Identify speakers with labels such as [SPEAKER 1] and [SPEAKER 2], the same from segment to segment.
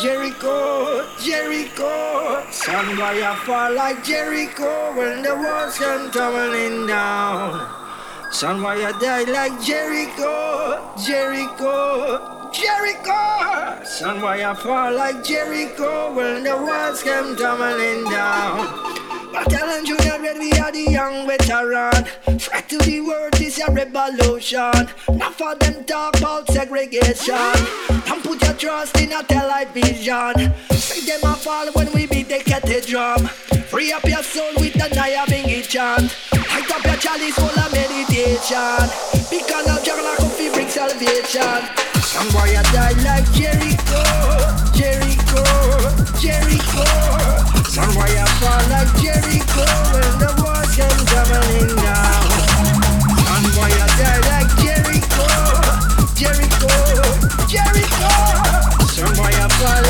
[SPEAKER 1] Jericho Jericho, Jericho. You fall like Jericho when the walls come tumbling down? You die like Jericho, Jericho, Jericho. You fall like Jericho when the walls come tumbling down? Battalion Junior Red, we are the young veteran. Threat to the world is a revolution. Not for them talk about segregation. Don't put your trust in a television. See them a fall when we beat the kettle drum. Free up your soul with the Nyabinghi chant. Light up your chalice full of meditation. Because now Jagna Coffee bring salvation. Some boy a die like Jericho, Jericho, Jericho. Some fall like Jericho when the walls come tumbling down. Like Jericho, Jericho, Jericho. Some fall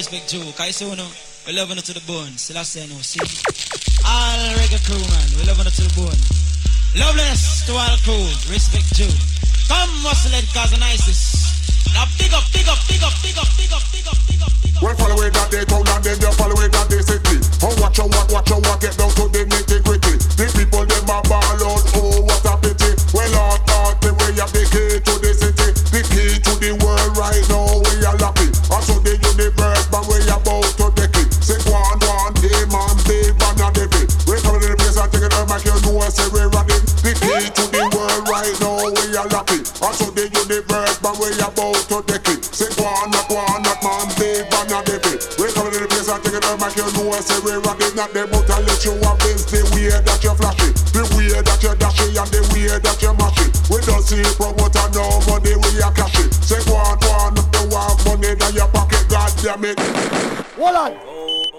[SPEAKER 2] Respect Joe. Cause you know, we love it to the bone. Still I say no, see. All reggae crew, man. We love it to the bone. Loveless to all crew. Respect Joe. Come, muscle it, cause the nicest. Now big up, big up, big up, big up, big up, big up, big up, big up.
[SPEAKER 3] Well, follow it that they town and then you follow it that they city. Oh, watch walk, watch your walk, get down to the nitty gritty. To take it. Say one, not one, not man, big man and David. We coming to the place and take it up, make you know I say we running. Not them but I let you have this the way that you flash it, the way that you dash it, and the way that you mash it. We don't see promoter no money we are cash it. Say one, one, if you want money in your pocket, God damn it.
[SPEAKER 4] Hold on.